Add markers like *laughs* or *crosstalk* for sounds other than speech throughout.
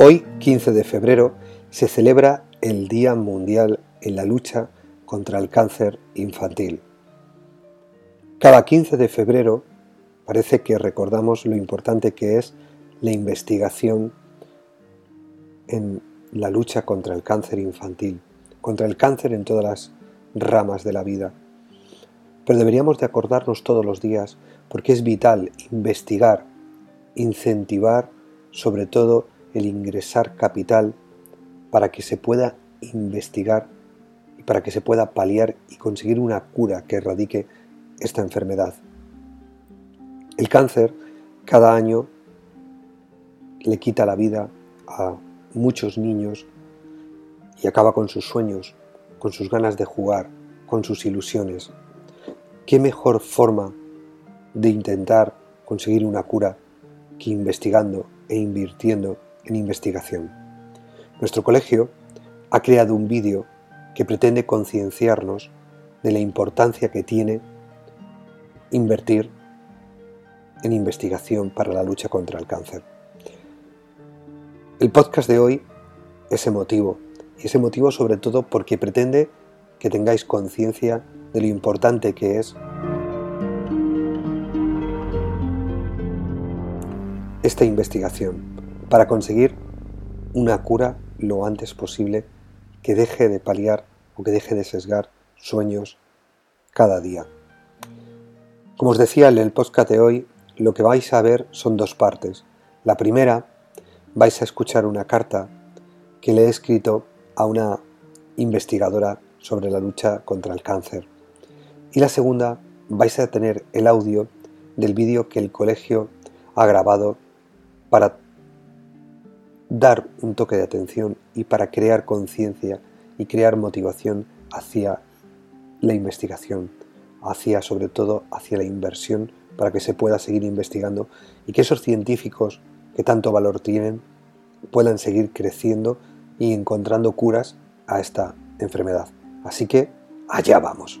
Hoy, 15 de febrero, se celebra el Día Mundial en la lucha contra el cáncer infantil. Cada 15 de febrero parece que recordamos lo importante que es la investigación en la lucha contra el cáncer infantil, contra el cáncer en todas las ramas de la vida. Pero deberíamos de acordarnos todos los días porque es vital investigar, incentivar sobre todo el ingresar capital para que se pueda investigar y para que se pueda paliar y conseguir una cura que erradique esta enfermedad. El cáncer cada año le quita la vida a muchos niños y acaba con sus sueños, con sus ganas de jugar, con sus ilusiones. ¿Qué mejor forma de intentar conseguir una cura que investigando e invirtiendo en investigación. Nuestro colegio ha creado un vídeo que pretende concienciarnos de la importancia que tiene invertir en investigación para la lucha contra el cáncer. El podcast de hoy es emotivo, y es emotivo sobre todo porque pretende que tengáis conciencia de lo importante que es esta investigación para conseguir una cura lo antes posible que deje de paliar o que deje de sesgar sueños cada día. Como os decía en el podcast de hoy, lo que vais a ver son dos partes. La primera, vais a escuchar una carta que le he escrito a una investigadora sobre la lucha contra el cáncer. Y la segunda, vais a tener el audio del vídeo que el colegio ha grabado para dar un toque de atención y para crear conciencia y crear motivación hacia la investigación, hacia sobre todo hacia la inversión para que se pueda seguir investigando y que esos científicos que tanto valor tienen puedan seguir creciendo y encontrando curas a esta enfermedad. Así que allá vamos.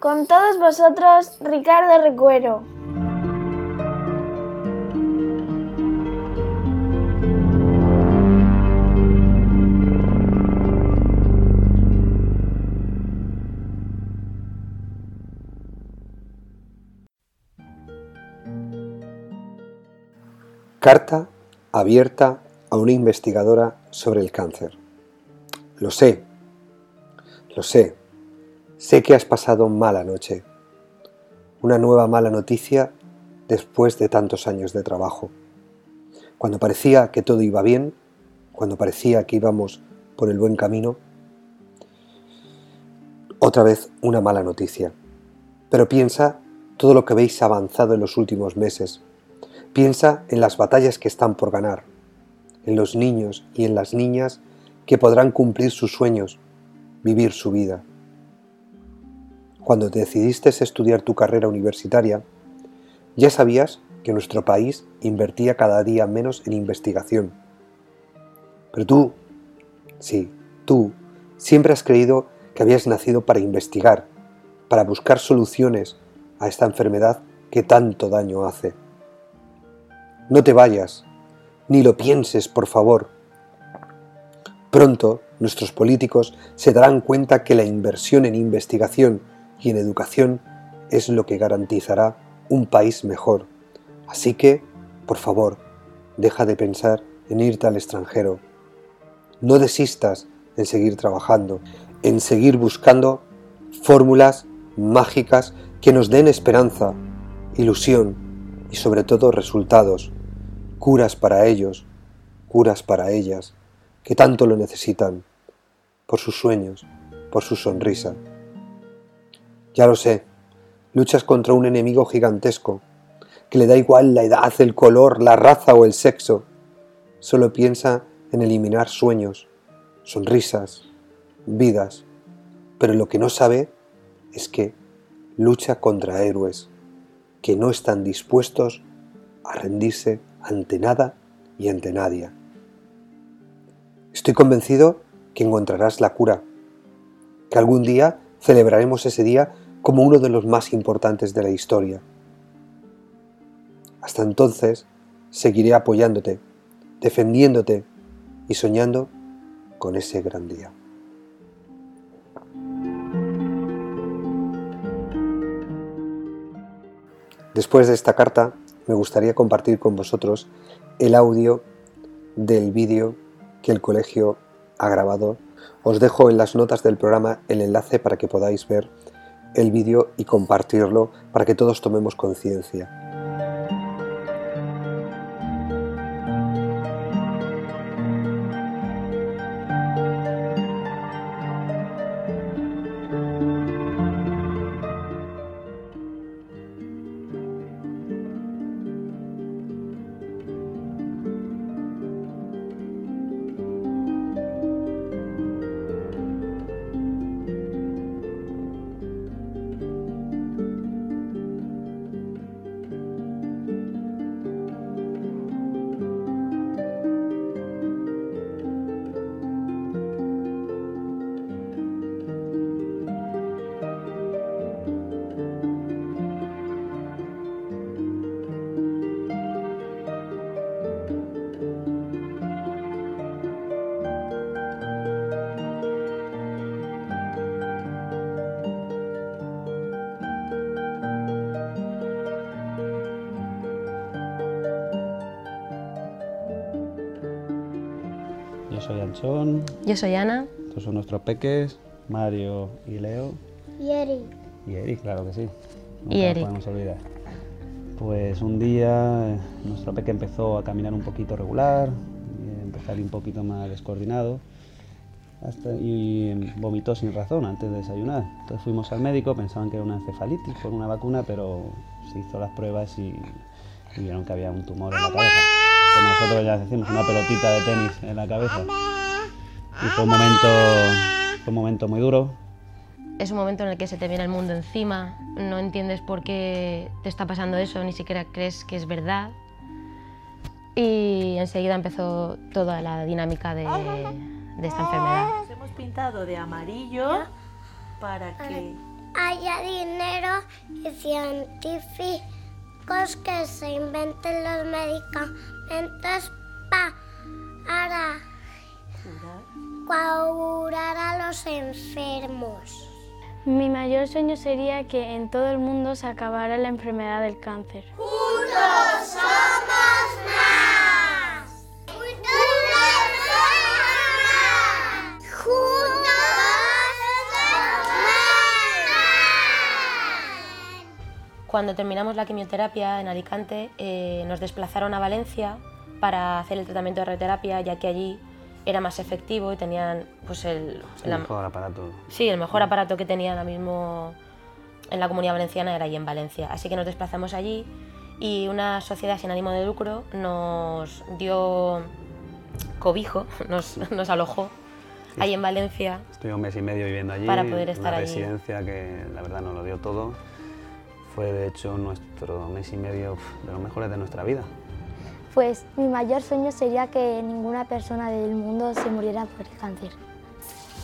Con todos vosotros, Ricardo Recuero. Carta abierta a una investigadora sobre el cáncer. Lo sé, lo sé, Sé que has pasado mala noche. Una nueva mala noticia después de tantos años de trabajo. Cuando parecía que todo iba bien, cuando parecía que íbamos por el buen camino, otra vez una mala noticia. Pero piensa todo lo que habéis avanzado en los últimos meses. Piensa en las batallas que están por ganar, en los niños y en las niñas que podrán cumplir sus sueños, vivir su vida cuando decidiste estudiar tu carrera universitaria, ya sabías que nuestro país invertía cada día menos en investigación. Pero tú, sí, tú, siempre has creído que habías nacido para investigar, para buscar soluciones a esta enfermedad que tanto daño hace. No te vayas, ni lo pienses, por favor. Pronto nuestros políticos se darán cuenta que la inversión en investigación y en educación es lo que garantizará un país mejor. Así que, por favor, deja de pensar en irte al extranjero. No desistas en seguir trabajando, en seguir buscando fórmulas mágicas que nos den esperanza, ilusión y sobre todo resultados, curas para ellos, curas para ellas, que tanto lo necesitan, por sus sueños, por su sonrisa. Ya lo sé, Luchas contra un enemigo gigantesco, que le da igual la edad, el color, la raza o el sexo. Solo piensa en eliminar sueños, sonrisas, vidas. Pero lo que no sabe es que lucha contra héroes que no están dispuestos a rendirse ante nada y ante nadie. Estoy convencido que encontrarás la cura, que algún día celebraremos ese día como uno de los más importantes de la historia. Hasta entonces, seguiré apoyándote, defendiéndote y soñando con ese gran día. Después de esta carta, me gustaría compartir con vosotros el audio del vídeo que el colegio ha grabado. Os dejo en las notas del programa el enlace para que podáis ver el vídeo y compartirlo para que todos tomemos conciencia. Yo soy Anchón. Yo soy Ana. Estos son nuestros peques, Mario y Leo. Y Eric. Y Eric, claro que sí. Nunca Y Eric. podemos olvidar. Pues un día eh, nuestro peque empezó a caminar un poquito regular, y empezó a ir un poquito más descoordinado hasta, y vomitó sin razón antes de desayunar. Entonces fuimos al médico, pensaban que era una encefalitis por una vacuna, pero se hizo las pruebas y, y vieron que había un tumor en la cabeza. Como nosotros ya decimos, una pelotita de tenis en la cabeza. Y fue un momento, fue un momento muy duro, Es un momento en el que se te viene el mundo encima, no entiendes por qué te está pasando eso, ni siquiera crees que es verdad. Y enseguida empezó toda la dinámica de, de esta enfermedad. Nos hemos pintado de amarillo para que Haya dinero y científicos que se inventen los medicamentos para curar a los enfermos. Mi mayor sueño sería que en todo el mundo se acabara la enfermedad del cáncer. Cuando terminamos la quimioterapia en Alicante, eh, nos desplazaron a Valencia para hacer el tratamiento de radioterapia, ya que allí era más efectivo y tenían pues, el, el la- mejor aparato. Sí, el mejor aparato que tenía ahora mismo en la comunidad valenciana era allí en Valencia. Así que nos desplazamos allí y una sociedad sin ánimo de lucro nos dio cobijo, *laughs* nos, nos alojó ahí en Valencia. Estuve un mes y medio viviendo allí, Para poder estar una allí. residencia que la verdad nos lo dio todo. Fue de hecho nuestro mes y medio de los mejores de nuestra vida. Pues mi mayor sueño sería que ninguna persona del mundo se muriera por el cáncer.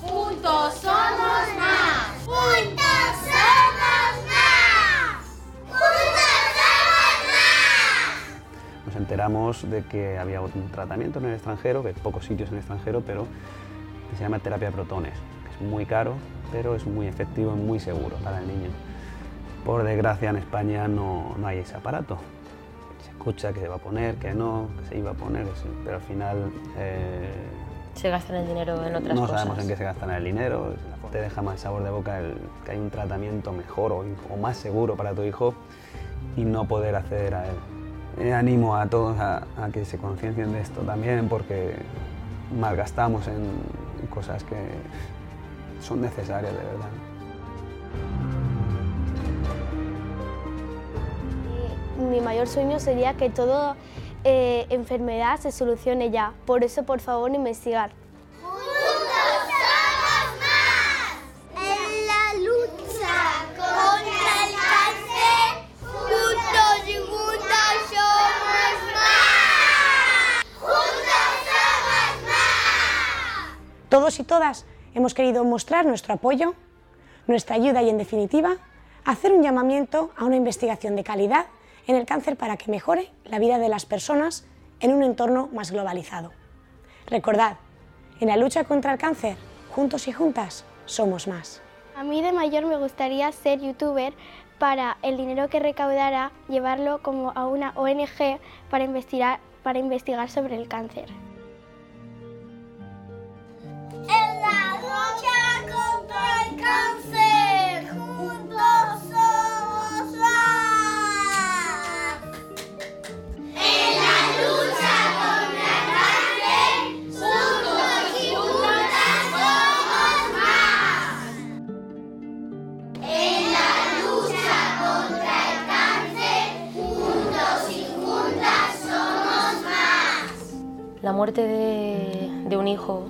Juntos somos más. Juntos somos más. Juntos somos más. Nos enteramos de que había un tratamiento en el extranjero, que hay pocos sitios en el extranjero, pero que se llama terapia de protones, que es muy caro, pero es muy efectivo y muy seguro para el niño. Por desgracia en España no, no hay ese aparato. Escucha que se va a poner, que no, que se iba a poner, que sí, pero al final eh, Se gastan el dinero en otras no cosas. sabemos en qué se gastan el dinero, te deja más sabor de boca el que hay un tratamiento mejor o, o más seguro para tu hijo y no poder acceder a él. Eh, animo a todos a, a que se conciencien de esto también porque malgastamos en cosas que son necesarias de verdad. Mi mayor sueño sería que toda eh, enfermedad se solucione ya. Por eso, por favor, investigar. ¡Juntos somos más! En la lucha contra el cáncer, juntos y juntas somos más. ¡Juntos somos más! Todos y todas hemos querido mostrar nuestro apoyo, nuestra ayuda y, en definitiva, hacer un llamamiento a una investigación de calidad en el cáncer para que mejore la vida de las personas en un entorno más globalizado. Recordad, en la lucha contra el cáncer, juntos y juntas, somos más. A mí de mayor me gustaría ser youtuber para el dinero que recaudara llevarlo como a una ONG para investigar, para investigar sobre el cáncer. Muerte de, de un hijo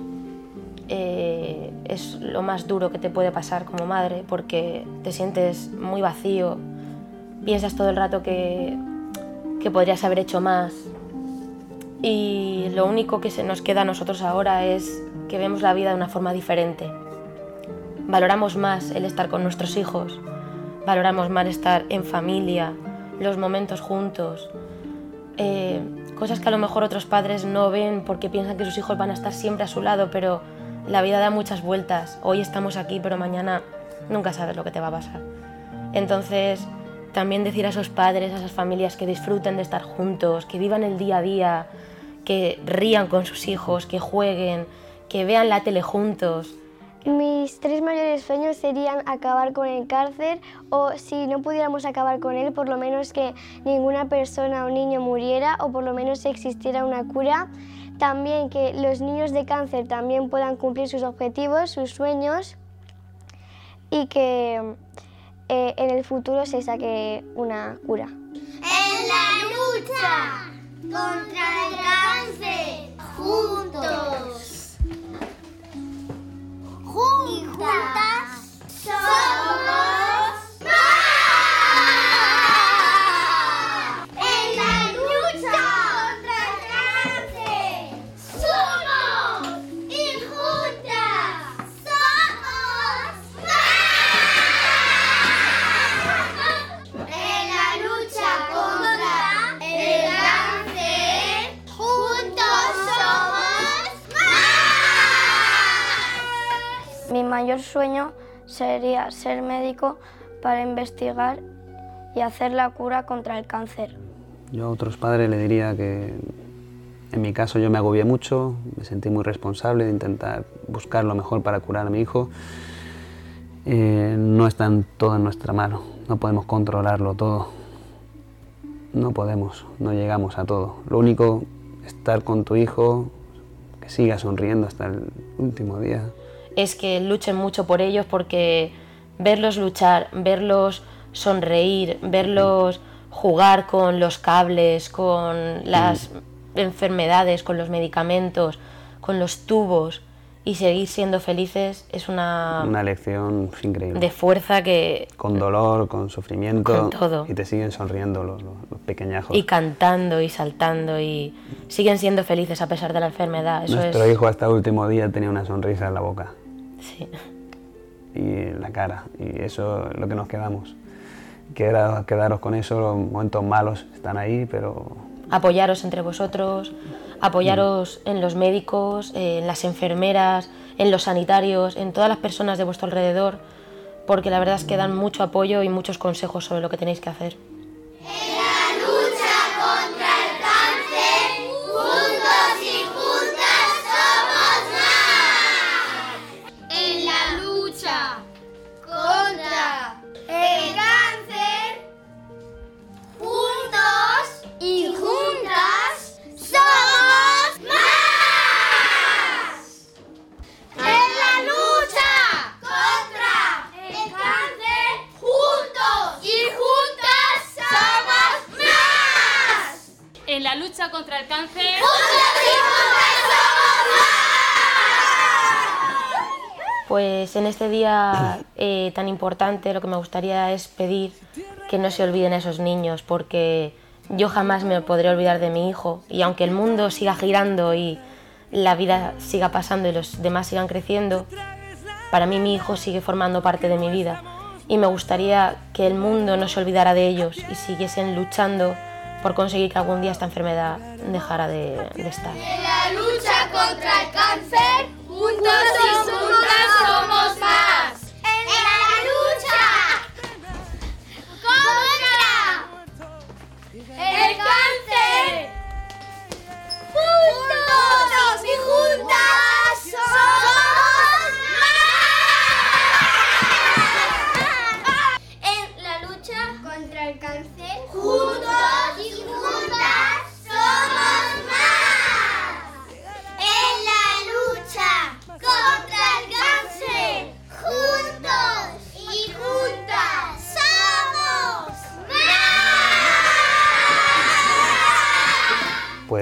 eh, es lo más duro que te puede pasar como madre porque te sientes muy vacío, piensas todo el rato que, que podrías haber hecho más y lo único que se nos queda a nosotros ahora es que vemos la vida de una forma diferente. Valoramos más el estar con nuestros hijos, valoramos más estar en familia, los momentos juntos, eh, cosas que a lo mejor otros padres no ven porque piensan que sus hijos van a estar siempre a su lado, pero la vida da muchas vueltas. Hoy estamos aquí, pero mañana nunca sabes lo que te va a pasar. Entonces, también decir a esos padres, a esas familias que disfruten de estar juntos, que vivan el día a día, que rían con sus hijos, que jueguen, que vean la tele juntos. Mis tres mayores sueños serían acabar con el cáncer o si no pudiéramos acabar con él, por lo menos que ninguna persona o niño muriera o por lo menos existiera una cura. También que los niños de cáncer también puedan cumplir sus objetivos, sus sueños y que eh, en el futuro se saque una cura. En la lucha contra el cáncer, juntos. Juntas. Somos mayor sueño sería ser médico para investigar y hacer la cura contra el cáncer. Yo a otros padres le diría que en mi caso yo me agobié mucho, me sentí muy responsable de intentar buscar lo mejor para curar a mi hijo. Eh, no está todo en nuestra mano, no podemos controlarlo todo. No podemos, no llegamos a todo. Lo único, estar con tu hijo, que siga sonriendo hasta el último día. Es que luchen mucho por ellos porque verlos luchar, verlos sonreír, verlos jugar con los cables, con las enfermedades, con los medicamentos, con los tubos y seguir siendo felices es una, Una lección increíble. de fuerza que Con dolor, con sufrimiento. Con todo. Y te siguen sonriendo los, los- los pequeñajos. y cantando y saltando y siguen siendo felices a pesar de la enfermedad. Eso Nuestro es hijo hasta el último día tenía una sonrisa en la boca sí. y en la cara. Y eso es lo que nos quedamos. Queda- quedaros con eso, los momentos malos están ahí, pero apoyaros entre vosotros, apoyaros en los médicos, en las enfermeras, en los sanitarios, en todas las personas de vuestro alrededor, porque la verdad es que dan mucho apoyo y muchos consejos sobre lo que tenéis que hacer. Cáncer. Pues en este día eh, tan importante lo que me gustaría es pedir que no se olviden a esos niños porque yo jamás me podré olvidar de mi hijo y aunque el mundo siga girando y la vida siga pasando y los demás sigan creciendo, para mí mi hijo sigue formando parte de mi vida y me gustaría que el mundo no se olvidara de ellos y siguiesen luchando por conseguir que algún día esta enfermedad dejara de, de estar. En la lucha contra el cáncer, juntos y juntas somos más. En la lucha contra el cáncer, juntos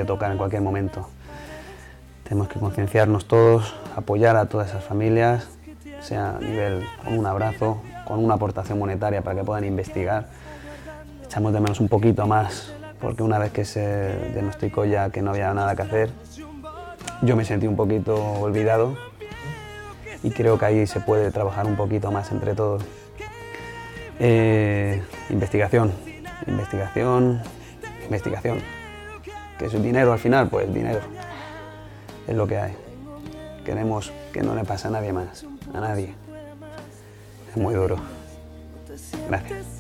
tocar en cualquier momento. Tenemos que concienciarnos todos, apoyar a todas esas familias, sea a nivel con un abrazo, con una aportación monetaria para que puedan investigar. Echamos de menos un poquito más, porque una vez que se diagnosticó ya que no había nada que hacer, yo me sentí un poquito olvidado y creo que ahí se puede trabajar un poquito más entre todos. Eh, investigación, investigación, investigación. Que es dinero al final, pues dinero. Es lo que hay. Queremos que no le pase a nadie más, a nadie. Es muy duro. Gracias.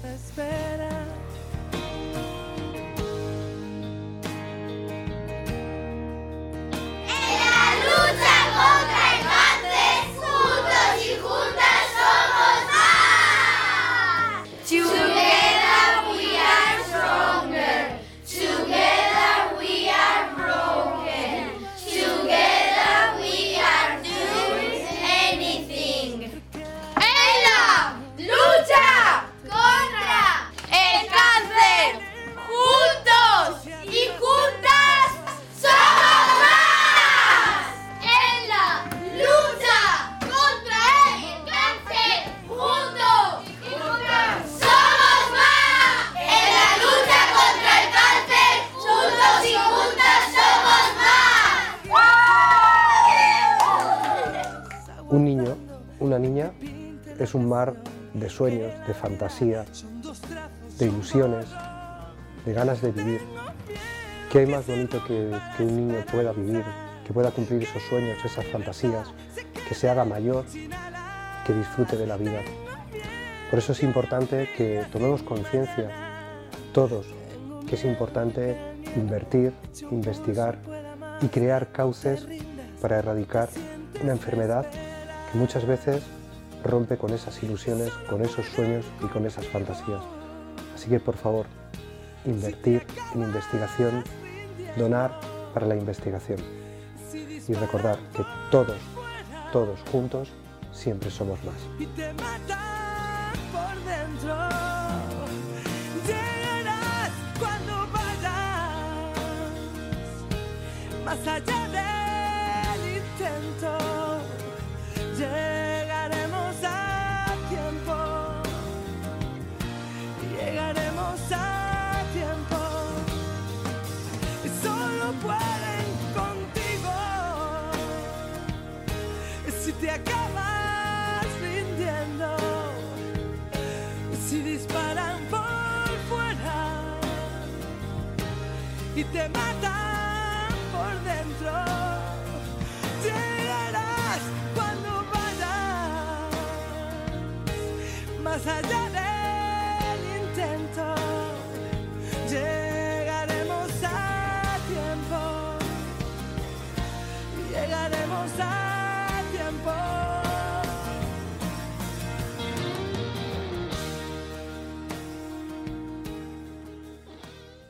Es un mar de sueños, de fantasía, de ilusiones, de ganas de vivir. ¿Qué hay más bonito que, que un niño pueda vivir, que pueda cumplir esos sueños, esas fantasías, que se haga mayor, que disfrute de la vida? Por eso es importante que tomemos conciencia, todos, que es importante invertir, investigar y crear cauces para erradicar una enfermedad que muchas veces rompe con esas ilusiones, con esos sueños y con esas fantasías. Así que por favor, invertir en investigación, donar para la investigación y recordar que todos, todos juntos siempre somos más. y te te matan